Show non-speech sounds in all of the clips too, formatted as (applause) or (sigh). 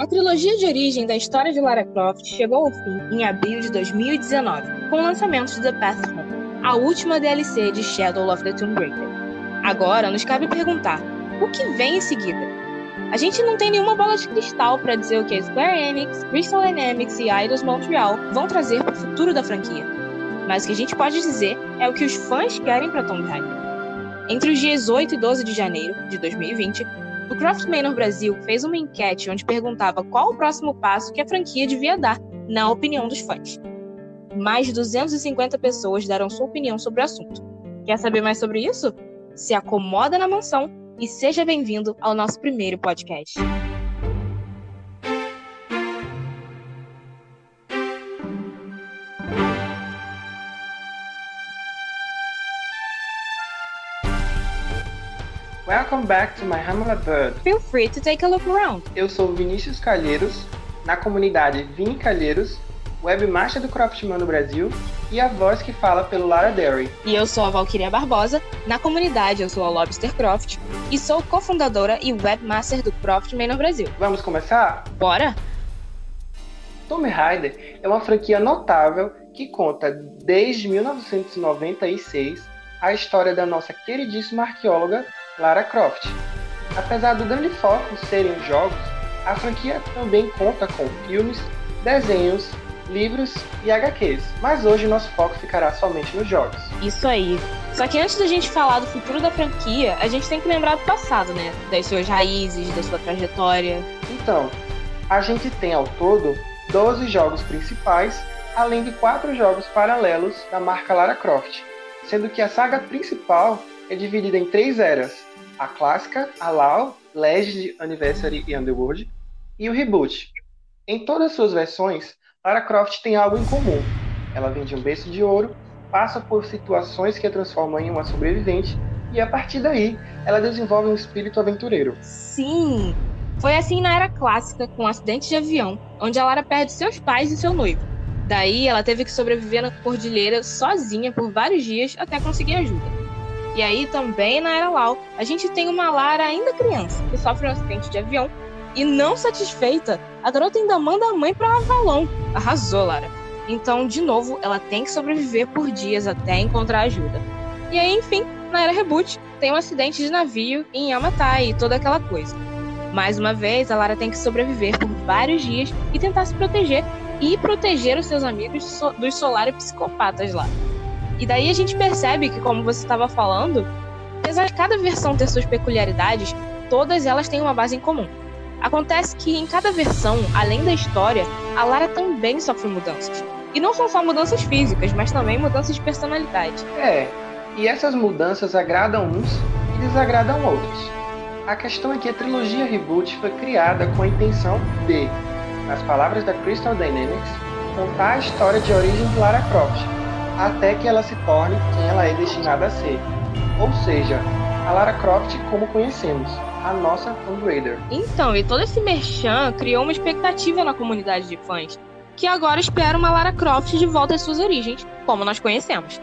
A trilogia de origem da história de Lara Croft chegou ao fim em abril de 2019, com o lançamento de The Path Home, a última DLC de Shadow of the Tomb Raider. Agora nos cabe perguntar: o que vem em seguida? A gente não tem nenhuma bola de cristal para dizer o que Square Enix, Crystal Dynamics e Eidos Montreal vão trazer para o futuro da franquia. Mas o que a gente pode dizer é o que os fãs querem para Tomb Raider. Entre os dias 8 e 12 de janeiro de 2020, o Craft Manor Brasil fez uma enquete onde perguntava qual o próximo passo que a franquia devia dar, na opinião dos fãs. Mais de 250 pessoas deram sua opinião sobre o assunto. Quer saber mais sobre isso? Se acomoda na mansão e seja bem-vindo ao nosso primeiro podcast. Welcome back to my humble abode. Feel free to take a look around. Eu sou Vinícius Calheiros, na comunidade Vini Calheiros, webmaster do Craftman no Brasil e a voz que fala pelo Lara Derry. E eu sou a Valkyria Barbosa, na comunidade eu sou a Lobster Croft e sou cofundadora e webmaster do Craftman no Brasil. Vamos começar? Bora? Tomb Raider é uma franquia notável que conta desde 1996 a história da nossa queridíssima arqueóloga Lara Croft. Apesar do grande foco serem os jogos, a franquia também conta com filmes, desenhos, livros e HQs, mas hoje nosso foco ficará somente nos jogos. Isso aí. Só que antes da gente falar do futuro da franquia, a gente tem que lembrar do passado, né? Das suas raízes, da sua trajetória. Então, a gente tem ao todo 12 jogos principais, além de 4 jogos paralelos da marca Lara Croft, sendo que a saga principal é dividida em três eras: a clássica, a LAW, Legend, Anniversary e Underworld, e o reboot. Em todas suas versões, Lara Croft tem algo em comum. Ela vem de um berço de ouro, passa por situações que a transformam em uma sobrevivente, e a partir daí, ela desenvolve um espírito aventureiro. Sim! Foi assim na era clássica, com um acidente de avião, onde a Lara perde seus pais e seu noivo. Daí, ela teve que sobreviver na cordilheira sozinha por vários dias até conseguir ajuda. E aí também na Era Lau, a gente tem uma Lara ainda criança, que sofre um acidente de avião. E não satisfeita, a garota ainda manda a mãe para Avalon. Arrasou, Lara. Então, de novo, ela tem que sobreviver por dias até encontrar ajuda. E aí, enfim, na Era Reboot, tem um acidente de navio em Yamatai e toda aquela coisa. Mais uma vez, a Lara tem que sobreviver por vários dias e tentar se proteger e proteger os seus amigos dos Solar psicopatas lá. E daí a gente percebe que, como você estava falando, apesar de cada versão ter suas peculiaridades, todas elas têm uma base em comum. Acontece que em cada versão, além da história, a Lara também sofre mudanças. E não são só mudanças físicas, mas também mudanças de personalidade. É, e essas mudanças agradam uns e desagradam outros. A questão é que a trilogia Reboot foi criada com a intenção de, nas palavras da Crystal Dynamics, contar a história de origem de Lara Croft, até que ela se torne quem ela é destinada a ser. Ou seja, a Lara Croft como conhecemos, a nossa Tomb Raider. Então, e todo esse merchan criou uma expectativa na comunidade de fãs, que agora espera uma Lara Croft de volta às suas origens, como nós conhecemos.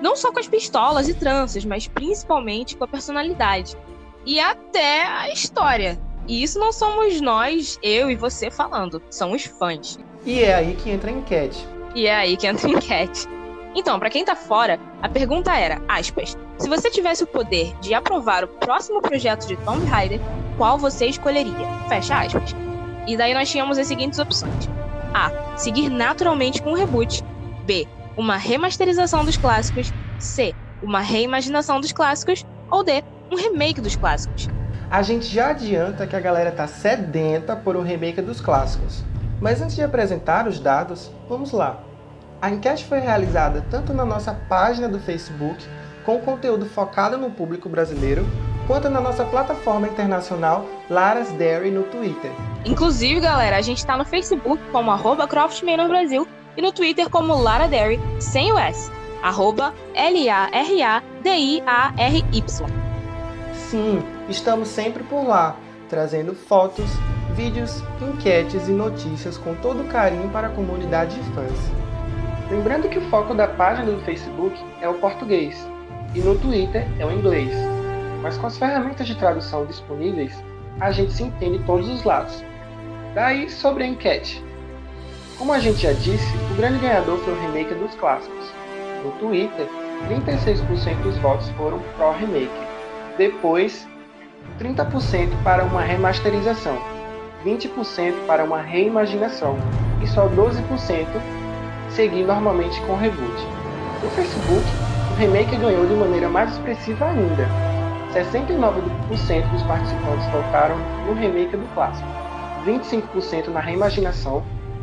Não só com as pistolas e tranças, mas principalmente com a personalidade. E até a história. E isso não somos nós, eu e você falando, são os fãs. E é aí que entra a enquete. E é aí que entra a enquete. Então, para quem tá fora, a pergunta era, aspas, se você tivesse o poder de aprovar o próximo projeto de Tomb Raider, qual você escolheria? Fecha aspas. E daí nós tínhamos as seguintes opções. A. Seguir naturalmente com o reboot. B. Uma remasterização dos clássicos. C. Uma reimaginação dos clássicos. Ou D. Um remake dos clássicos. A gente já adianta que a galera tá sedenta por um remake dos clássicos. Mas antes de apresentar os dados, vamos lá. A enquete foi realizada tanto na nossa página do Facebook, com conteúdo focado no público brasileiro, quanto na nossa plataforma internacional Laras Dairy no Twitter. Inclusive, galera, a gente está no Facebook como arroba Brasil e no Twitter como Lara Dairy, sem o S, arroba L-A-R-A-D-I-A-R-Y. Sim, estamos sempre por lá, trazendo fotos, vídeos, enquetes e notícias com todo carinho para a comunidade de fãs. Lembrando que o foco da página do Facebook é o português e no Twitter é o inglês, mas com as ferramentas de tradução disponíveis, a gente se entende todos os lados. Daí sobre a enquete. Como a gente já disse, o grande ganhador foi o remake dos clássicos. No Twitter, 36% dos votos foram pró-remake. Depois, 30% para uma remasterização, 20% para uma reimaginação e só 12% seguir normalmente com o reboot. No Facebook, o remake ganhou de maneira mais expressiva ainda. 69% dos participantes votaram no remake do clássico, 25% na reimaginação,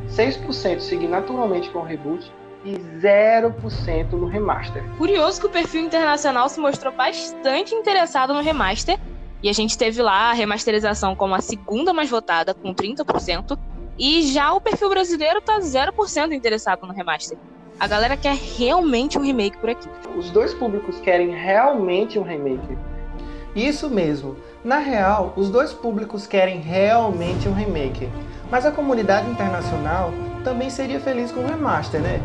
6% seguindo naturalmente com o reboot e 0% no remaster. Curioso que o perfil internacional se mostrou bastante interessado no remaster, e a gente teve lá a remasterização como a segunda mais votada, com 30%, e já o perfil brasileiro tá 0% interessado no remaster. A galera quer realmente um remake por aqui. Os dois públicos querem realmente um remake. Isso mesmo. Na real, os dois públicos querem realmente um remake. Mas a comunidade internacional também seria feliz com o remaster, né?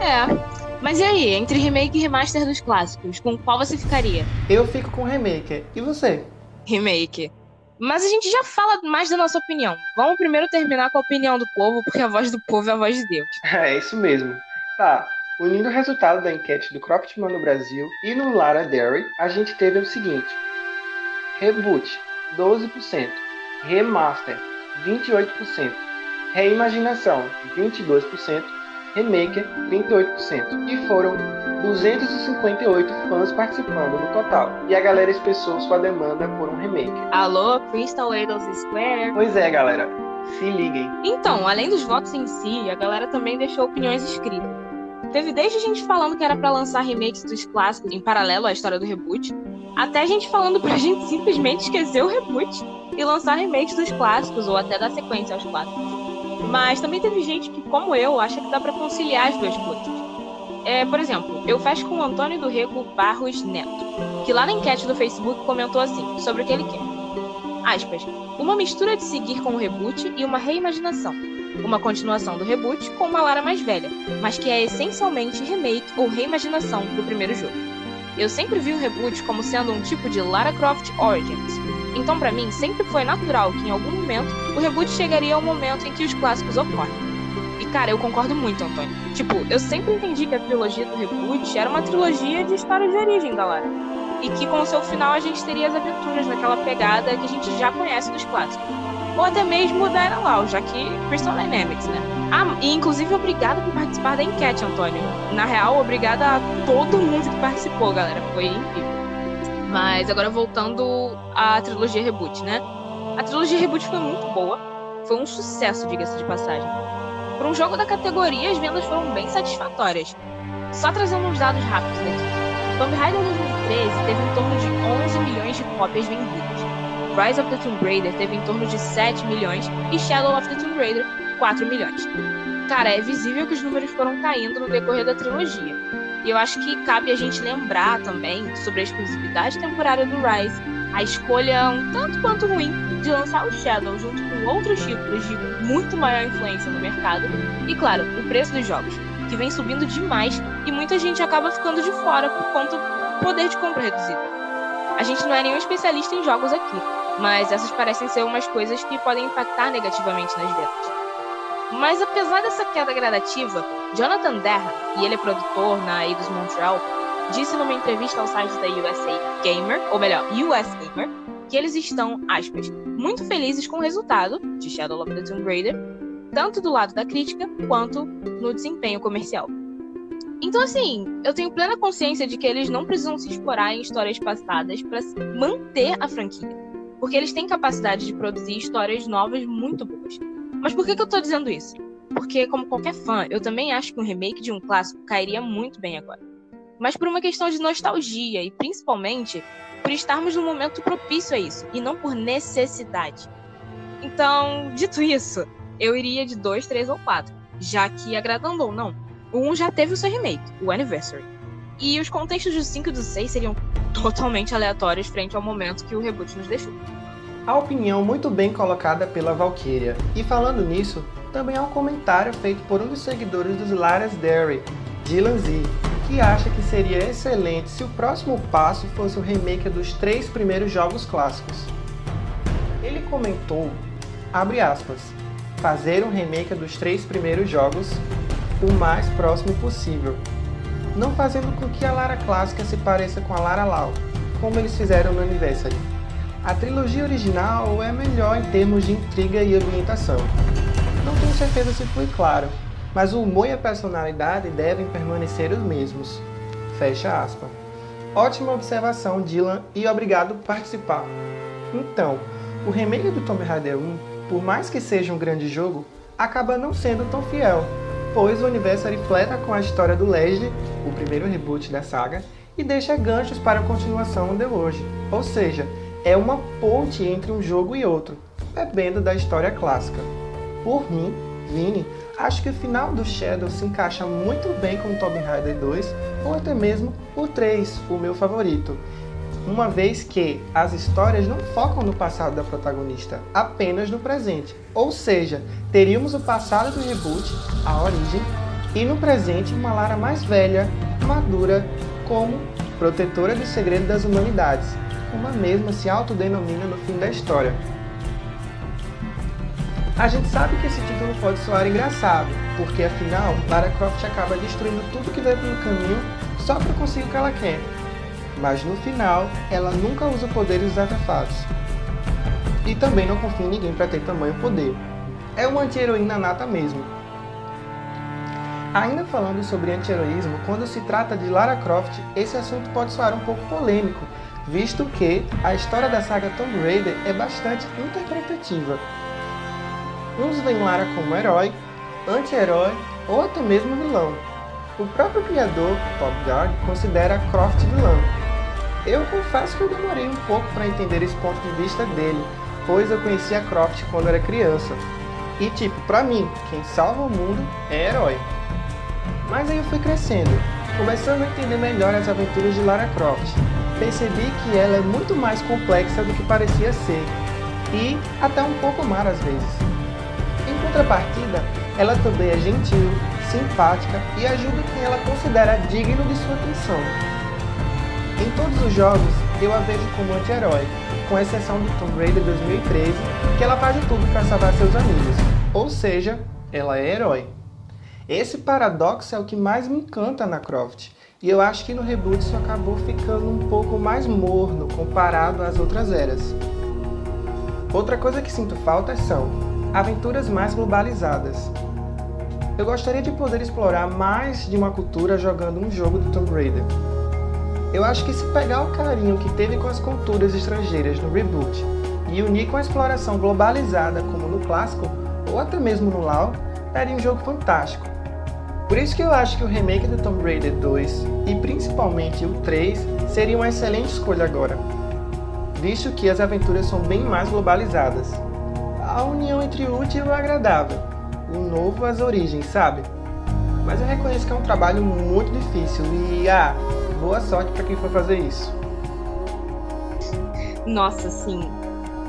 É. Mas e aí, entre remake e remaster dos clássicos, com qual você ficaria? Eu fico com remake. E você? Remake. Mas a gente já fala mais da nossa opinião. Vamos primeiro terminar com a opinião do povo, porque a voz do povo é a voz de Deus. (laughs) É isso mesmo. Tá, unindo o resultado da enquete do Croptman no Brasil e no Lara Dairy, a gente teve o seguinte: Reboot, 12%, Remaster, 28%, Reimaginação, 22%, Remaker, 38%. E foram 258 fãs participando no total. E a galera expressou sua demanda por um remake. Alô, Crystal Idols Square? Pois é, galera. Se liguem. Então, além dos votos em si, a galera também deixou opiniões escritas. Teve desde gente falando que era para lançar remakes dos clássicos em paralelo à história do reboot, até gente falando pra gente simplesmente esquecer o reboot e lançar remakes dos clássicos ou até dar sequência aos clássicos. Mas também teve gente que, como eu, acha que dá para conciliar as duas coisas. É, por exemplo, eu fecho com o Antônio do Rego Barros Neto, que lá na enquete do Facebook comentou assim, sobre o que ele quer. Aspas, uma mistura de seguir com o reboot e uma reimaginação. Uma continuação do reboot com uma Lara mais velha, mas que é essencialmente remake ou reimaginação do primeiro jogo. Eu sempre vi o reboot como sendo um tipo de Lara Croft Origins, então, para mim, sempre foi natural que em algum momento o reboot chegaria ao momento em que os clássicos ocorrem. E cara, eu concordo muito, Antônio. Tipo, eu sempre entendi que a trilogia do reboot era uma trilogia de história de origem da Lara. E que com o seu final a gente teria as aventuras naquela pegada que a gente já conhece dos clássicos. Ou até mesmo da Era Lau, já que Crystal Dynamics, né? Ah, e inclusive obrigada por participar da enquete, Antônio. Na real, obrigada a todo mundo que participou, galera. Foi incrível. Mas agora voltando à trilogia Reboot, né? A trilogia Reboot foi muito boa. Foi um sucesso, diga-se de passagem. Para um jogo da categoria, as vendas foram bem satisfatórias. Só trazendo uns dados rápidos aqui. Tomb Raider 2013 teve em torno de 11 milhões de cópias vendidas. Rise of the Tomb Raider teve em torno de 7 milhões e Shadow of the Tomb Raider 4 milhões. Cara, é visível que os números foram caindo no decorrer da trilogia. E eu acho que cabe a gente lembrar também sobre a exclusividade temporária do Rise, a escolha um tanto quanto ruim de lançar o Shadow junto com outros títulos de muito maior influência no mercado, e claro, o preço dos jogos, que vem subindo demais e muita gente acaba ficando de fora por conta do poder de compra reduzido. A gente não é nenhum especialista em jogos aqui, mas essas parecem ser umas coisas que podem impactar negativamente nas vendas. Mas apesar dessa queda gradativa, Jonathan Derham, e ele é produtor na Eidos Montreal, disse numa entrevista ao site da USA Gamer, ou melhor, US Gamer, que eles estão, aspas, muito felizes com o resultado de Shadow of the Tomb Raider, tanto do lado da crítica quanto no desempenho comercial. Então, assim, eu tenho plena consciência de que eles não precisam se explorar em histórias passadas para manter a franquia, porque eles têm capacidade de produzir histórias novas muito boas. Mas por que, que eu tô dizendo isso? Porque, como qualquer fã, eu também acho que um remake de um clássico cairia muito bem agora. Mas por uma questão de nostalgia e principalmente por estarmos num momento propício a isso e não por necessidade. Então, dito isso, eu iria de 2, 3 ou 4, já que, agradando ou não, o 1 já teve o seu remake, o Anniversary. E os contextos do 5 e do 6 seriam totalmente aleatórios frente ao momento que o reboot nos deixou. A opinião muito bem colocada pela Valkyria. E falando nisso, também há um comentário feito por um dos seguidores dos Laras Dairy, Dylan Z, que acha que seria excelente se o próximo passo fosse o remake dos três primeiros jogos clássicos. Ele comentou, abre aspas, fazer um remake dos três primeiros jogos o mais próximo possível, não fazendo com que a Lara clássica se pareça com a Lara Lau, como eles fizeram no Anniversary. A trilogia original é melhor em termos de intriga e ambientação. Não tenho certeza se foi claro, mas o humor e a personalidade devem permanecer os mesmos. Fecha aspas. Ótima observação, Dylan, e obrigado por participar. Então, o remake do Tomb Raider 1, por mais que seja um grande jogo, acaba não sendo tão fiel, pois o universo fleta com a história do Leslie, o primeiro reboot da saga, e deixa ganchos para a continuação de hoje. Ou seja, é uma ponte entre um jogo e outro, bebendo da história clássica. Por mim, Vini, acho que o final do Shadow se encaixa muito bem com o Tomb Raider 2 ou até mesmo o 3, o meu favorito. Uma vez que as histórias não focam no passado da protagonista, apenas no presente. Ou seja, teríamos o passado do reboot, a origem, e no presente uma Lara mais velha, madura, como protetora do segredo das humanidades, como a mesma se autodenomina no fim da história. A gente sabe que esse título pode soar engraçado, porque afinal Lara Croft acaba destruindo tudo que veio pelo caminho só para conseguir o que ela quer. Mas no final, ela nunca usa o poder dos artefatos. E também não confia em ninguém para ter tamanho poder. É uma anti-heroína nata mesmo. Ainda falando sobre anti-heroísmo, quando se trata de Lara Croft, esse assunto pode soar um pouco polêmico, visto que a história da saga Tomb Raider é bastante interpretativa. Uns veem Lara como herói, anti-herói ou até mesmo vilão. O próprio criador, Todd Gard, considera Croft vilã. Eu confesso que eu demorei um pouco para entender esse ponto de vista dele, pois eu conhecia Croft quando era criança. E tipo, pra mim, quem salva o mundo é herói. Mas aí eu fui crescendo, começando a entender melhor as aventuras de Lara Croft. Percebi que ela é muito mais complexa do que parecia ser, e até um pouco má às vezes. Contrapartida, ela também é gentil, simpática e ajuda quem ela considera digno de sua atenção. Em todos os jogos, eu a vejo como anti-herói, com exceção do Tomb Raider 2013, que ela faz de tudo para salvar seus amigos, ou seja, ela é herói. Esse paradoxo é o que mais me encanta na Croft, e eu acho que no reboot isso acabou ficando um pouco mais morno comparado às outras eras. Outra coisa que sinto falta são aventuras mais globalizadas. Eu gostaria de poder explorar mais de uma cultura jogando um jogo do Tomb Raider. Eu acho que se pegar o carinho que teve com as culturas estrangeiras no reboot e unir com a exploração globalizada como no clássico, ou até mesmo no LoL, daria um jogo fantástico. Por isso que eu acho que o remake do Tomb Raider 2 e principalmente o 3 seria uma excelente escolha agora, visto que as aventuras são bem mais globalizadas a união entre o útil e o agradável, o novo às origens, sabe? Mas eu reconheço que é um trabalho muito difícil e, ah, boa sorte para quem for fazer isso. Nossa, sim.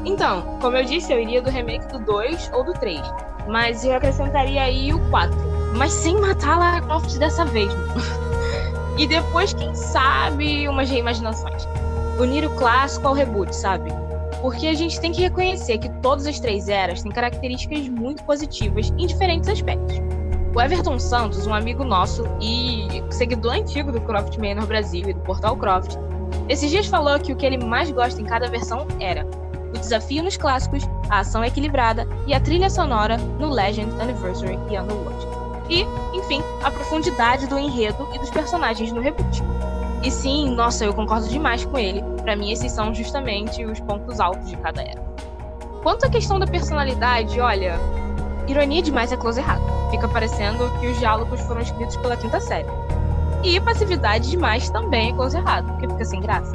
Então, como eu disse, eu iria do remake do 2 ou do 3, mas eu acrescentaria aí o 4, mas sem matar a Lara Croft dessa vez. (laughs) e depois, quem sabe, umas reimaginações. Unir o clássico ao reboot, sabe? Porque a gente tem que reconhecer que todas as três eras têm características muito positivas em diferentes aspectos. O Everton Santos, um amigo nosso e seguidor antigo do Croft Manor Brasil e do Portal Croft, esses dias falou que o que ele mais gosta em cada versão era o desafio nos clássicos, a ação equilibrada e a trilha sonora no Legend, Anniversary e Underworld. E, enfim, a profundidade do enredo e dos personagens no reboot. E sim, nossa, eu concordo demais com ele. Para mim, esses são justamente os pontos altos de cada era. Quanto à questão da personalidade, olha, ironia demais é close errado. Fica parecendo que os diálogos foram escritos pela quinta série. E passividade demais também é close errado, porque fica sem graça.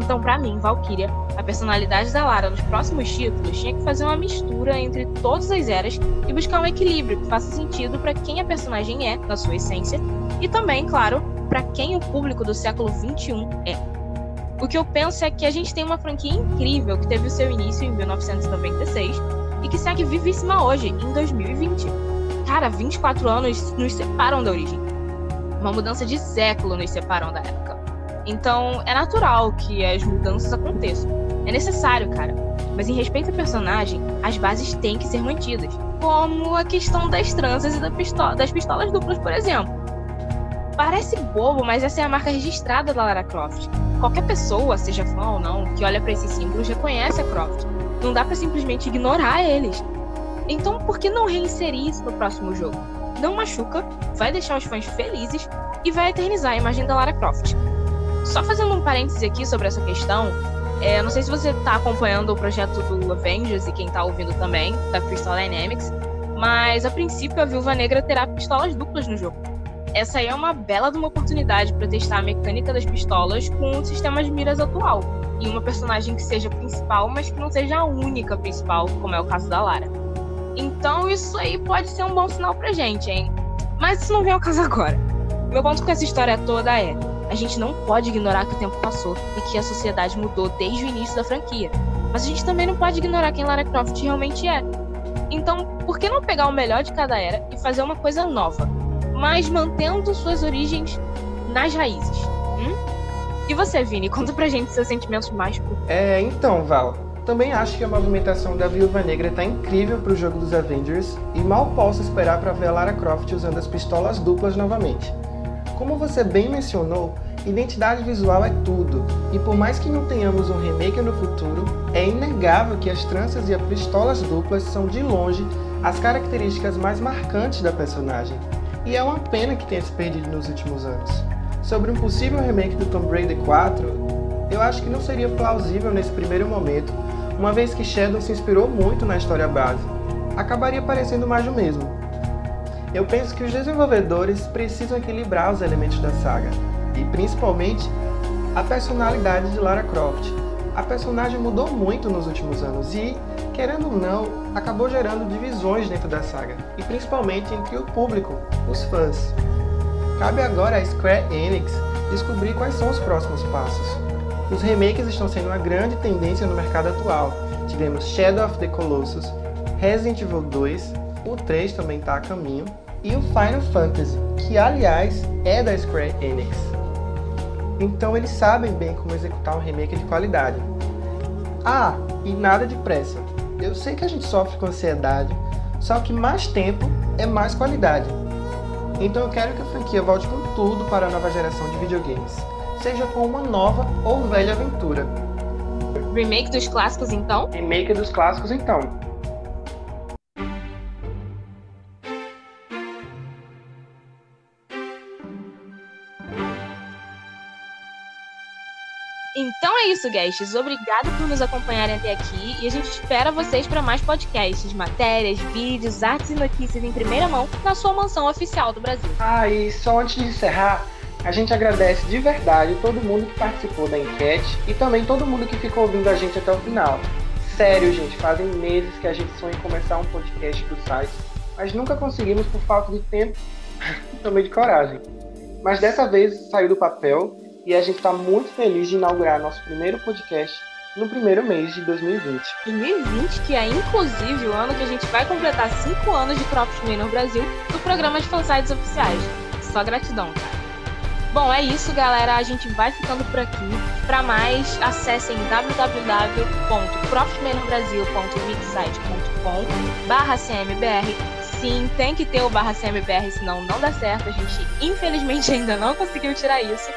Então, para mim, Valkyria, a personalidade da Lara nos próximos títulos tinha que fazer uma mistura entre todas as eras e buscar um equilíbrio que faça sentido para quem a personagem é, na sua essência, e também, claro, para quem o público do século XXI é. O que eu penso é que a gente tem uma franquia incrível que teve o seu início em 1996 e que segue vivíssima hoje, em 2020. Cara, 24 anos nos separam da origem. Uma mudança de século nos separam da época. Então, é natural que as mudanças aconteçam. É necessário, cara. Mas em respeito ao personagem, as bases têm que ser mantidas. como a questão das tranças e das pistolas duplas, por exemplo. Parece bobo, mas essa é a marca registrada da Lara Croft. Qualquer pessoa, seja fã ou não, que olha para esses símbolos reconhece a Croft. Não dá para simplesmente ignorar eles. Então, por que não reinserir isso no próximo jogo? Não machuca, vai deixar os fãs felizes e vai eternizar a imagem da Lara Croft. Só fazendo um parêntese aqui sobre essa questão, é, não sei se você está acompanhando o projeto do Avengers e quem está ouvindo também, da Crystal Dynamics, mas a princípio a Viúva Negra terá pistolas duplas no jogo. Essa aí é uma bela de uma oportunidade para testar a mecânica das pistolas com o sistema de miras atual, e uma personagem que seja principal, mas que não seja a única principal, como é o caso da Lara. Então isso aí pode ser um bom sinal pra gente, hein? Mas isso não vem ao caso agora. Meu ponto com essa história toda é: a gente não pode ignorar que o tempo passou e que a sociedade mudou desde o início da franquia. Mas a gente também não pode ignorar quem Lara Croft realmente é. Então, por que não pegar o melhor de cada era e fazer uma coisa nova, mas mantendo suas origens nas raízes? Hum? E você, Vini, (laughs) conta pra gente seus sentimentos mais. É, então, Val, também acho que a movimentação da Viúva Negra está incrível para o jogo dos Avengers e mal posso esperar para ver a Lara Croft usando as pistolas duplas novamente. Como você bem mencionou, identidade visual é tudo, e por mais que não tenhamos um remake no futuro, é inegável que as tranças e as pistolas duplas são de longe as características mais marcantes da personagem, e é uma pena que tenha se perdido nos últimos anos. Sobre um possível remake do Tomb Raider 4, eu acho que não seria plausível nesse primeiro momento, uma vez que Shadow se inspirou muito na história base. Acabaria parecendo mais do mesmo. Eu penso que os desenvolvedores precisam equilibrar os elementos da saga, e principalmente a personalidade de Lara Croft. A personagem mudou muito nos últimos anos e, querendo ou não, acabou gerando divisões dentro da saga, e principalmente entre o público, os fãs. Cabe agora à Square Enix descobrir quais são os próximos passos. Os remakes estão sendo uma grande tendência no mercado atual. Tivemos Shadow of the Colossus, Resident Evil 2, o 3 também está a caminho, e o Final Fantasy, que aliás é da Square Enix. Então eles sabem bem como executar um remake de qualidade. Ah, e nada de pressa. Eu sei que a gente sofre com ansiedade, só que mais tempo é mais qualidade. Então eu quero que a franquia volte com tudo para a nova geração de videogames, seja com uma nova ou velha aventura. Remake dos clássicos então? Remake dos clássicos então. Isso, guests. Obrigado por nos acompanharem até aqui e a gente espera vocês para mais podcasts, matérias, vídeos, artes e notícias em primeira mão na sua mansão oficial do Brasil. Ah, e só antes de encerrar, a gente agradece de verdade todo mundo que participou da enquete e também todo mundo que ficou ouvindo a gente até o final. Sério, gente, fazem meses que a gente sonha em começar um podcast pro site, mas nunca conseguimos por falta de tempo (laughs) e também de coragem. Mas dessa vez saiu do papel e a gente está muito feliz de inaugurar nosso primeiro podcast no primeiro mês de 2020. 2020, que é inclusive o ano que a gente vai completar 5 anos de Croft no Brasil do programa de fansites oficiais. Só gratidão, cara. Bom, é isso, galera. A gente vai ficando por aqui. Para mais, acessem www.profitmenorbrasil.wixsite.com barra CMBR. Sim, tem que ter o barra CMBR, senão não dá certo. A gente, infelizmente, ainda não conseguiu tirar isso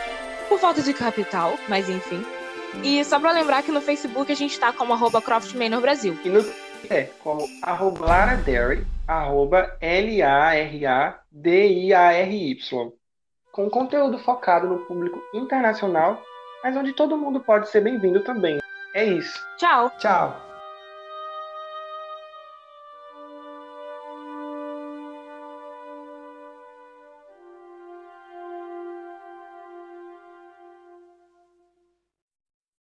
por falta de capital, mas enfim. E só pra lembrar que no Facebook a gente tá como arroba Brasil. E no é como arroba arroba L-A-R-A-D-I-A-R-Y. Com conteúdo focado no público internacional, mas onde todo mundo pode ser bem-vindo também. É isso. Tchau. Tchau.